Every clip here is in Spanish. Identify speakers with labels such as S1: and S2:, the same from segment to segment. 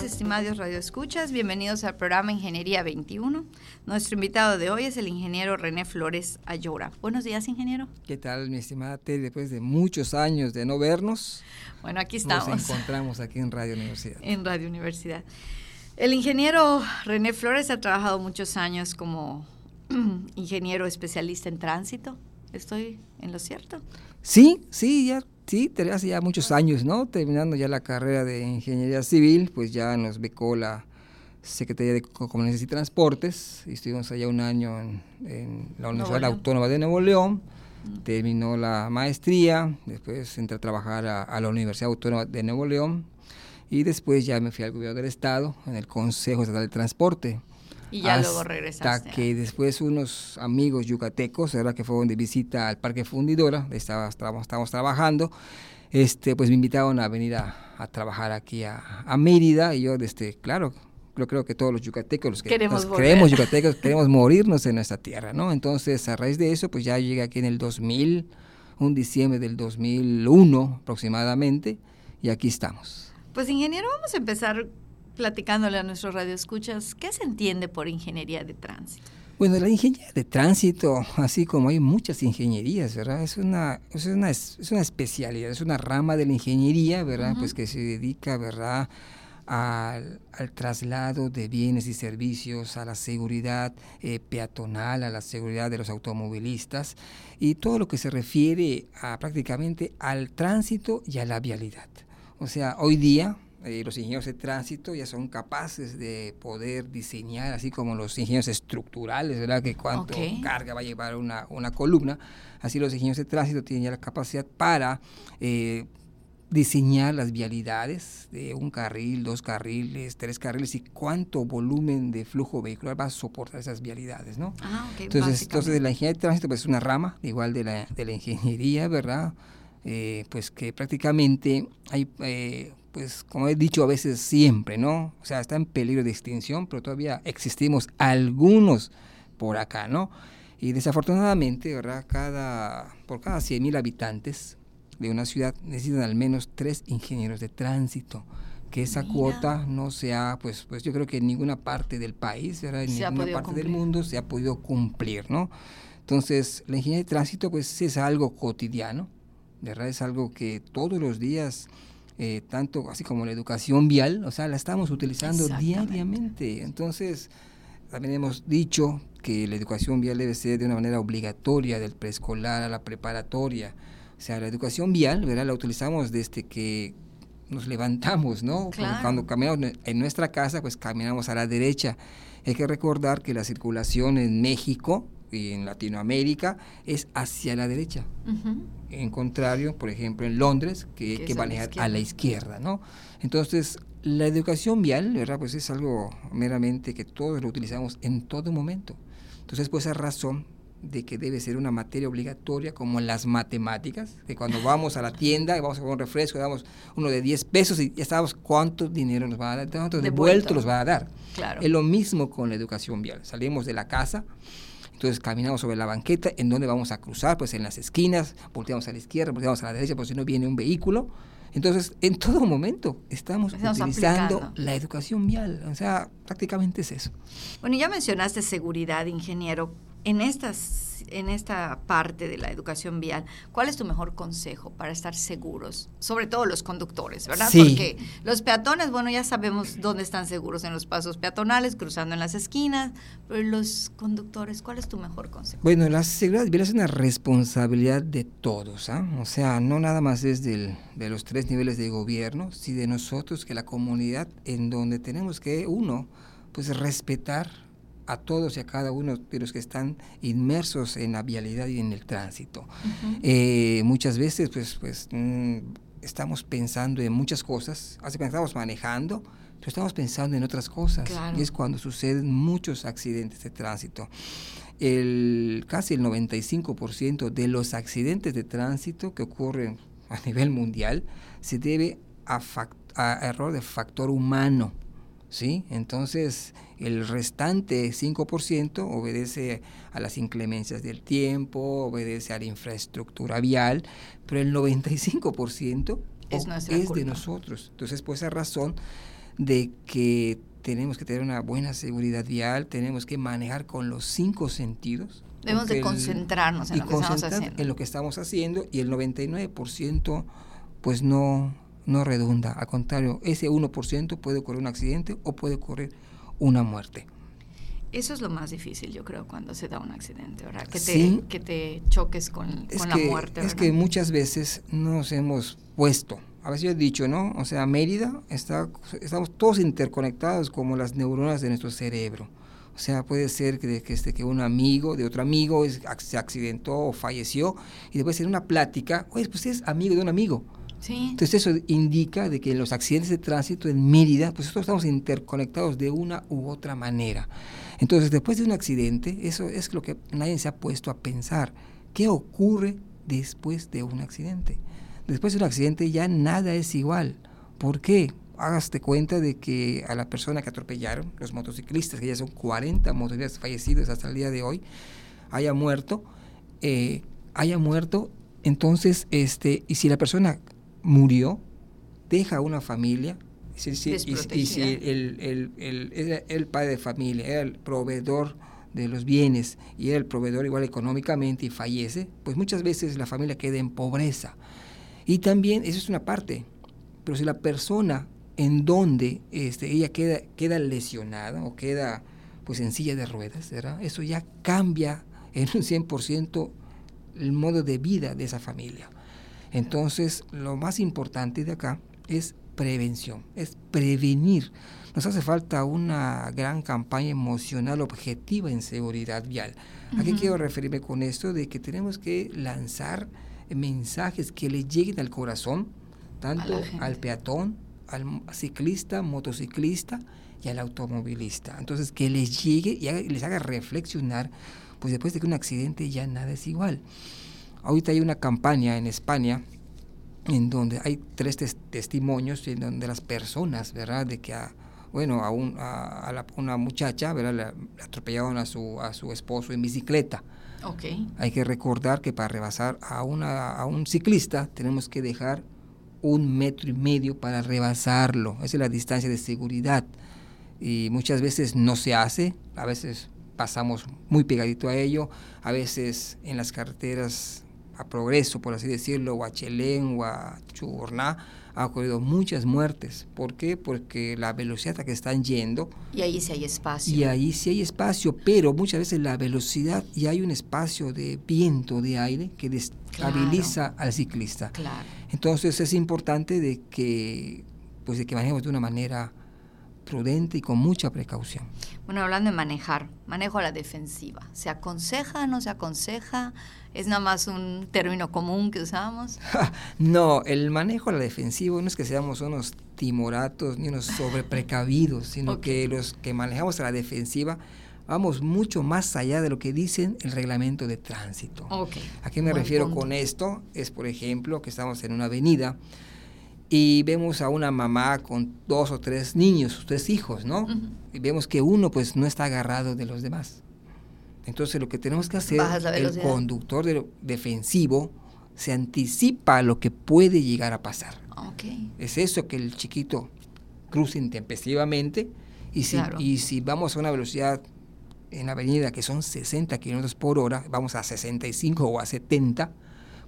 S1: Días, estimados radioescuchas. Bienvenidos al programa Ingeniería 21. Nuestro invitado de hoy es el ingeniero René Flores Ayora. Buenos días, ingeniero.
S2: ¿Qué tal, mi estimada Teddy? Después de muchos años de no vernos,
S1: bueno, aquí estamos.
S2: Nos encontramos aquí en Radio Universidad.
S1: En Radio Universidad. El ingeniero René Flores ha trabajado muchos años como ingeniero especialista en tránsito. ¿Estoy en lo cierto?
S2: Sí, sí, ya, sí, hace ya muchos años, ¿no? Terminando ya la carrera de ingeniería civil, pues ya nos becó la Secretaría de Comunicaciones y Transportes. Y estuvimos allá un año en, la Universidad Autónoma de Nuevo León terminó la maestría, después entré a trabajar a, la Universidad Autónoma de Nuevo León y después ya me fui al gobierno del estado en el Consejo Estatal de Transporte.
S1: Y ya luego regresaste.
S2: Hasta que después unos amigos yucatecos, ¿verdad? que fueron de visita al Parque Fundidora, estábamos, estábamos trabajando, este, pues me invitaron a venir a, a trabajar aquí a, a Mérida y yo, este, claro, yo creo que todos los yucatecos, los que
S1: queremos
S2: creemos yucatecos, queremos morirnos en nuestra tierra, ¿no? Entonces, a raíz de eso, pues ya llegué aquí en el 2000, un diciembre del 2001 aproximadamente, y aquí estamos.
S1: Pues ingeniero, vamos a empezar platicándole a nuestros radioescuchas, ¿qué se entiende por ingeniería de tránsito?
S2: Bueno, la ingeniería de tránsito, así como hay muchas ingenierías, ¿verdad? Es una, es una, es una especialidad, es una rama de la ingeniería, ¿verdad? Pues que se dedica, ¿verdad? al, traslado de bienes y servicios, a la seguridad eh, peatonal, a la seguridad de los automovilistas y todo lo que se refiere a prácticamente al tránsito y a la vialidad. O sea, hoy día eh, los ingenieros de tránsito ya son capaces de poder diseñar, así como los ingenieros estructurales, ¿verdad? Que cuánto carga va a llevar una, una columna, así los ingenieros de tránsito tienen ya la capacidad para eh, diseñar las vialidades de un carril, dos carriles, tres carriles y cuánto volumen de flujo vehicular va a soportar esas vialidades, ¿no?
S1: Ah,
S2: entonces, entonces la ingeniería de tránsito pues, es una rama igual de la, de la ingeniería, ¿verdad? Eh, pues que prácticamente hay, eh, pues como he dicho a veces siempre, ¿no? O sea, está en peligro de extinción, pero todavía existimos algunos por acá, ¿no? Y desafortunadamente, ¿verdad? Cada, por cada 100.000 habitantes, de una ciudad necesitan al menos tres ingenieros de tránsito que esa cuota no sea, pues, pues yo creo que en ninguna parte del país, en ninguna parte del mundo se ha podido cumplir, ¿no? Entonces, la ingeniería de tránsito, pues, es algo cotidiano, ¿verdad? Es algo que todos los días, eh, tanto así como la educación vial, o sea, la estamos utilizando diariamente. Entonces, también hemos dicho que la educación vial debe ser de una manera obligatoria, del preescolar a la preparatoria, o sea, la educación vial, ¿verdad? La utilizamos desde que nos levantamos, ¿no? Cuando caminamos en nuestra casa, pues caminamos a la derecha. Hay que recordar que la circulación en México y en Latinoamérica es hacia la derecha. En contrario, por ejemplo, en Londres, que hay que manejar a la izquierda, ¿no? Entonces, la educación vial, ¿verdad? Pues es algo meramente que todos lo utilizamos en todo momento. Entonces, por esa razón, de que debe ser una materia obligatoria como las matemáticas, que cuando vamos a la tienda y vamos a comprar un refresco, damos uno de 10 pesos y ya sabemos cuánto dinero nos va a dar, cuánto devuelto nos va a dar.
S1: Claro.
S2: Es lo mismo con la educación vial. Salimos de la casa, entonces caminamos sobre la banqueta, ¿en dónde vamos a cruzar? Pues en las esquinas, volteamos a la izquierda, volteamos a la derecha, por si no viene un vehículo. Entonces, en todo momento estamos, utilizando la educación vial. O sea, prácticamente es eso.
S1: Bueno, ya mencionaste seguridad, ingeniero en, estas, en esta parte de la educación vial, ¿cuál es tu mejor consejo para estar seguros? Sobre todo los conductores, ¿verdad? Porque los peatones, bueno, ya sabemos dónde están seguros en los pasos peatonales, cruzando en las esquinas, pero los conductores, ¿cuál es tu mejor consejo?
S2: Bueno, la seguridad vial es una responsabilidad de todos, ¿ah? O sea, no nada más es del, de los tres niveles de gobierno, sino de nosotros, que la comunidad, en donde tenemos que, uno, pues respetar a todos y a cada uno de los que están inmersos en la vialidad y en el tránsito. Eh, muchas veces, pues, pues mm, estamos pensando en muchas cosas, hace estamos manejando, pero estamos pensando en otras cosas. Y es cuando suceden muchos accidentes de tránsito. El, casi el 95% de los accidentes de tránsito que ocurren a nivel mundial se debe a factores error de factor humano. ¿Sí? Entonces, el restante 5% obedece a las inclemencias del tiempo, obedece a la infraestructura vial, pero el 95% es, es de nosotros. Entonces, por esa razón de que tenemos que tener una buena seguridad vial, tenemos que manejar con los cinco sentidos.
S1: Debemos de concentrarnos en lo que estamos haciendo.
S2: En lo que estamos haciendo y el 99% pues no, no redunda. Al contrario, ese 1% puede ocurrir un accidente o puede ocurrir una muerte.
S1: Eso es lo más difícil, yo creo, cuando se da un accidente, ¿verdad? Que te, que te choques con, la muerte.
S2: Es que muchas veces nos hemos puesto, a veces yo he dicho, ¿no? O sea, Mérida, está, estamos todos interconectados como las neuronas de nuestro cerebro. O sea, puede ser que, que, este, que un amigo de otro amigo se accidentó o falleció y después en una plática, oye, pues es amigo de un amigo. Entonces eso indica de que en los accidentes de tránsito en Mérida, pues nosotros estamos interconectados de una u otra manera. Entonces después de un accidente, eso es lo que nadie se ha puesto a pensar. ¿Qué ocurre después de un accidente? Después de un accidente ya nada es igual. ¿Por qué? Hágaste cuenta de que a la persona que atropellaron, los motociclistas, que ya son 40 motociclistas fallecidos hasta el día de hoy, haya muerto, eh, haya muerto, entonces, este, y si la persona murió, deja una familia, y si, el, el, el, padre de familia, era el proveedor de los bienes y era el proveedor igual económicamente y fallece, pues muchas veces la familia queda en pobreza. Y también, eso es una parte, pero si la persona en donde este, ella queda, queda lesionada o queda pues en silla de ruedas, ¿verdad? eso ya cambia en un 100% el modo de vida de esa familia. Entonces, lo más importante de acá es prevención, es prevenir. Nos hace falta una gran campaña emocional objetiva en seguridad vial. ¿A qué quiero referirme con esto? De que tenemos que lanzar mensajes que le lleguen al corazón, tanto al peatón, al ciclista, motociclista y al automovilista. Entonces, que les llegue y les haga reflexionar, pues después de que un accidente ya nada es igual. Ahorita hay una campaña en España en donde hay tres testimonios en donde las personas, ¿verdad? De que a, bueno, a, un, a, una muchacha, ¿verdad? Le, atropellaron a su, a su esposo en bicicleta.
S1: Okay.
S2: Hay que recordar que para rebasar a, una, a un ciclista tenemos que dejar un metro y medio para rebasarlo. Esa es la distancia de seguridad. Y muchas veces no se hace, a veces pasamos muy pegadito a ello, a veces en las carreteras a progreso, por así decirlo, o a Chelén o a Chuborná, ha ocurrido muchas muertes. ¿Por qué? Porque la velocidad a que están yendo...
S1: Y ahí sí hay espacio.
S2: Y ahí sí hay espacio, pero muchas veces la velocidad y hay un espacio de viento, de aire, que destabiliza al ciclista.
S1: Claro.
S2: Entonces es importante de que, pues de que manejemos de una manera prudente y con mucha precaución.
S1: Bueno, hablando de manejar, manejo a la defensiva. ¿Se aconseja, no se aconseja? ¿Es nada más un término común que usamos?
S2: no, el manejo a la defensiva no es que seamos unos timoratos ni unos sobreprecavidos, sino que los que manejamos a la defensiva vamos mucho más allá de lo que dicen el reglamento de tránsito. ¿A qué me refiero con esto? Es, por ejemplo, que estamos en una avenida y vemos a una mamá con dos o tres niños, tres hijos, ¿no? Y vemos que uno pues no está agarrado de los demás. Entonces lo que tenemos que hacer, el conductor defensivo se anticipa a lo que puede llegar a pasar.
S1: Okay.
S2: Es eso que el chiquito cruce intempestivamente y si, y si vamos a una velocidad en la avenida que son 60 kilómetros por hora, vamos a 65 o a 70,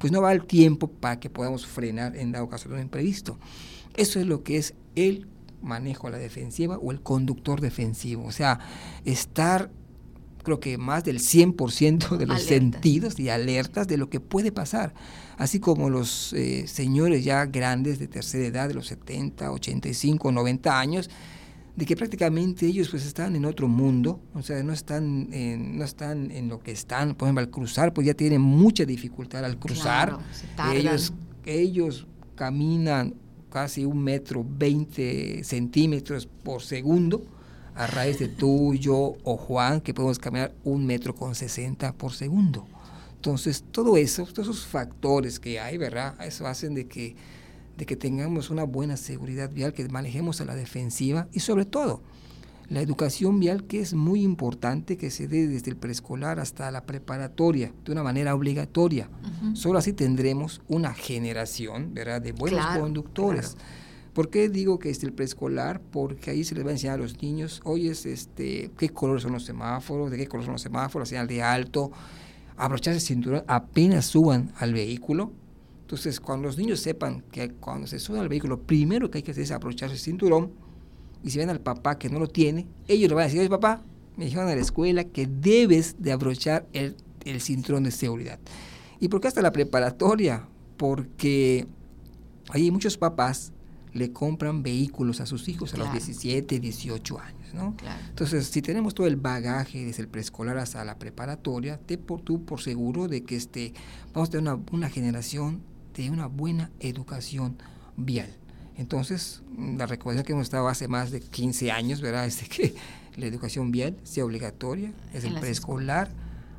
S2: pues no va el tiempo para que podamos frenar en dado caso de un imprevisto. Eso es lo que es el manejo a la defensiva o el conductor defensivo. O sea, estar creo que más del 100% de los sentidos y alertas de lo que puede pasar. Así como los eh, señores ya grandes de tercera edad, de los 70, 85, 90 años, de que prácticamente ellos pues están en otro mundo, o sea, no están en, no están en lo que están, por ejemplo, al cruzar, pues ya tienen mucha dificultad al cruzar. ellos, ellos caminan casi un metro 20 centímetros por segundo, a raíz de tú, yo o Juan, que podemos caminar un metro con 60 por segundo. Entonces, todo eso, todos esos factores que hay, ¿verdad? Eso hacen de que de que tengamos una buena seguridad vial, que manejemos a la defensiva y sobre todo la educación vial que es muy importante que se dé desde el preescolar hasta la preparatoria de una manera obligatoria. Solo así tendremos una generación ¿verdad? de buenos conductores. ¿Por qué digo que es el preescolar? Porque ahí se les va a enseñar a los niños, oye, este, qué colores son los semáforos, de qué color son los semáforos, señal de alto, abrocharse el cinturón apenas suban al vehículo. Entonces, cuando los niños sepan que cuando se suban al vehículo, primero que hay que hacer es abrocharse el cinturón, y si ven al papá que no lo tiene, ellos le van a decir, oye papá, me dijeron a la escuela que debes de abrochar el, el cinturón de seguridad. ¿Y por qué hasta la preparatoria? Porque hay muchos papás le compran vehículos a sus hijos a los 17, 18 años, ¿no? Entonces, si tenemos todo el bagaje desde el preescolar hasta la preparatoria, te por tú por seguro de que este, vamos a tener una, una generación de una buena educación vial. Entonces, la recomendación que hemos estado hace más de 15 años, ¿verdad? Es de que la educación vial sea obligatoria desde el preescolar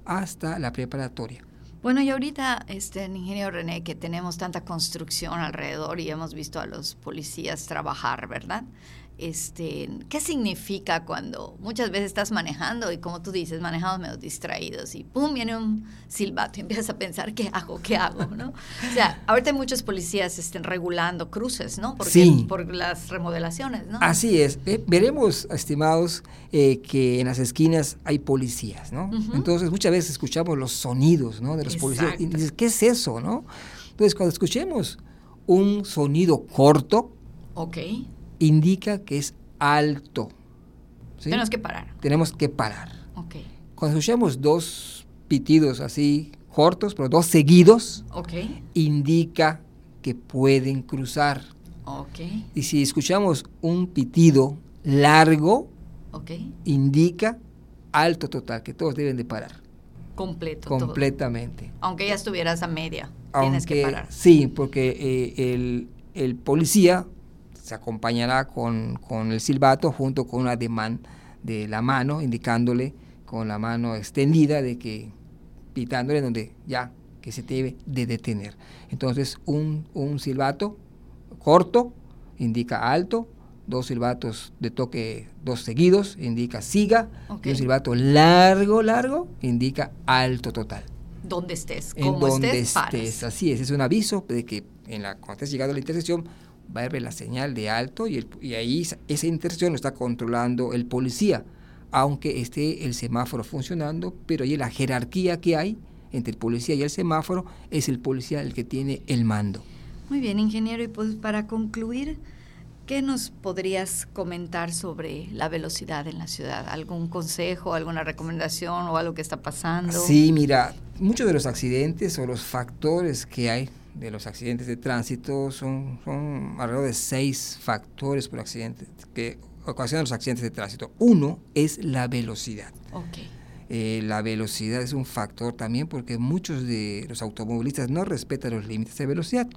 S2: hasta la preparatoria.
S1: Bueno, y ahorita, este, ingeniero René, que tenemos tanta construcción alrededor y hemos visto a los policías trabajar, ¿verdad? Este, ¿qué significa cuando muchas veces estás manejando y como tú dices, manejamos medio distraídos y pum, viene un silbato y empiezas a pensar, ¿qué hago? ¿Qué hago? ¿no? O sea, ahorita hay muchos policías estén regulando cruces, ¿no?
S2: Porque,
S1: Por las remodelaciones, ¿no?
S2: Así es. Eh, veremos, estimados, eh, que en las esquinas hay policías, ¿no? Entonces, muchas veces escuchamos los sonidos, ¿no? De los policías y dices, ¿qué es eso, no? Entonces, cuando escuchemos un sonido corto,
S1: Ok
S2: indica que es alto.
S1: Tenemos que parar.
S2: Tenemos que parar. Cuando escuchamos dos pitidos así cortos, pero dos seguidos, indica que pueden cruzar. Y si escuchamos un pitido largo, indica alto total, que todos deben de parar.
S1: Completo.
S2: Completamente.
S1: Aunque ya estuvieras a media, tienes que parar.
S2: Sí, porque eh, el, el policía se acompañará con, con, el silbato junto con un ademán de la mano, indicándole con la mano extendida de que, pitándole donde ya que se debe de detener. Entonces, un, un silbato corto indica alto, dos silbatos de toque, dos seguidos, indica siga, y un silbato largo, largo, indica alto total.
S1: Donde estés,
S2: en donde estés, así es, es un aviso de que en la, cuando estés llegando a la intersección va a haber la señal de alto y, y ahí esa intersección lo está controlando el policía, aunque esté el semáforo funcionando, pero ahí la jerarquía que hay entre el policía y el semáforo es el policía el que tiene el mando.
S1: Muy bien, ingeniero, y pues para concluir, ¿qué nos podrías comentar sobre la velocidad en la ciudad? ¿Algún consejo, alguna recomendación o algo que está pasando?
S2: Sí, mira, muchos de los accidentes o los factores que hay de los accidentes de tránsito son, son alrededor de seis factores por accidente que ocasionan los accidentes de tránsito. Uno es la velocidad. Eh, la velocidad es un factor también porque muchos de los automovilistas no respetan los límites de velocidad.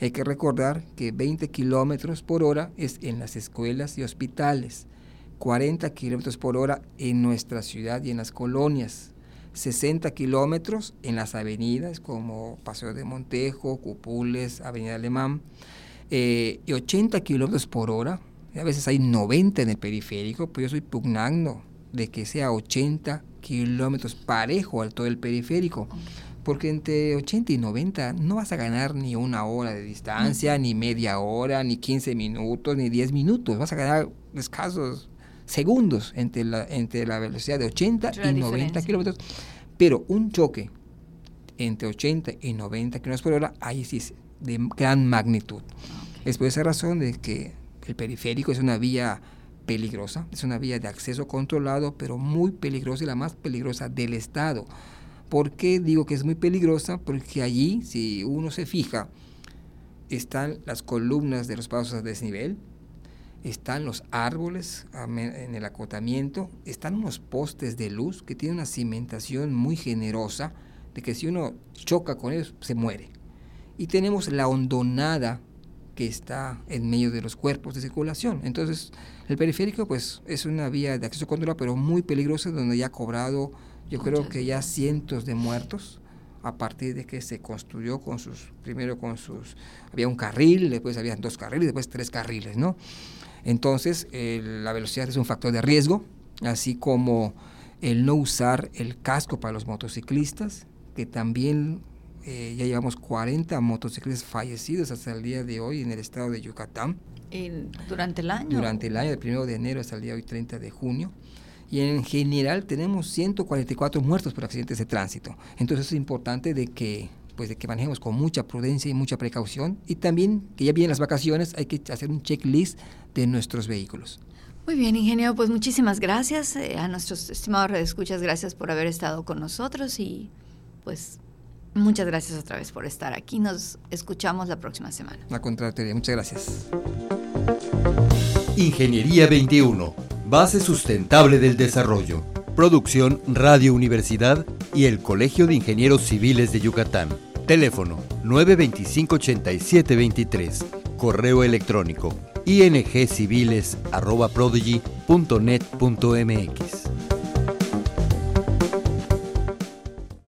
S2: Hay que recordar que 20 kilómetros por hora es en las escuelas y hospitales, 40 kilómetros por hora en nuestra ciudad y en las colonias, 60 kilómetros en las avenidas como Paseo de Montejo, Cupules, Avenida Alemán, eh, y 80 kilómetros por hora. A veces hay 90 en el periférico, pero yo soy pugnando de que sea 80 kilómetros parejo al todo el periférico. Porque entre 80 y 90 no vas a ganar ni una hora de distancia, ni media hora, ni 15 minutos, ni 10 minutos. Vas a ganar escasos segundos entre la, entre la velocidad de 80 y 90 kilómetros. Pero un choque entre 80 y 90 kilómetros por hora, ahí sí es de gran magnitud. Es por esa razón de que el periférico es una vía peligrosa, es una vía de acceso controlado, pero muy peligrosa y la más peligrosa del Estado. ¿Por qué digo que es muy peligrosa? Porque allí, si uno se fija, están las columnas de los pasos a desnivel, están los árboles en el acotamiento, están unos postes de luz que tienen una cimentación muy generosa, de que si uno choca con ellos se muere. Y tenemos la hondonada que está en medio de los cuerpos de circulación. Entonces, el periférico pues es una vía de acceso controlado, pero muy peligrosa, donde ya ha cobrado, yo creo que ya cientos de muertos a partir de que se construyó con sus, primero con sus, había un carril, después había dos carriles, después tres carriles, ¿no? Entonces, la velocidad es un factor de riesgo, así como el no usar el casco para los motociclistas, que también eh, ya llevamos 40 motociclistas fallecidos hasta el día de hoy en el estado de Yucatán.
S1: ¿Durante el año?
S2: Durante el año, del 1 de enero hasta el día de hoy, 30 de junio. Y en general tenemos 144 muertos por accidentes de tránsito. Entonces es importante de que pues de que manejemos con mucha prudencia y mucha precaución y también que ya vienen las vacaciones hay que hacer un checklist de nuestros vehículos.
S1: Muy bien, ingeniero, pues muchísimas gracias eh, a nuestros estimados redescuchas, gracias por haber estado con nosotros y pues muchas gracias otra vez por estar aquí. Nos escuchamos la próxima semana.
S2: La contraria, muchas gracias.
S3: Ingeniería 21, base sustentable del desarrollo. Producción Radio Universidad y el Colegio de Ingenieros Civiles de Yucatán. Teléfono 925-8723. Correo electrónico ingciviles.prodigy.net.mx.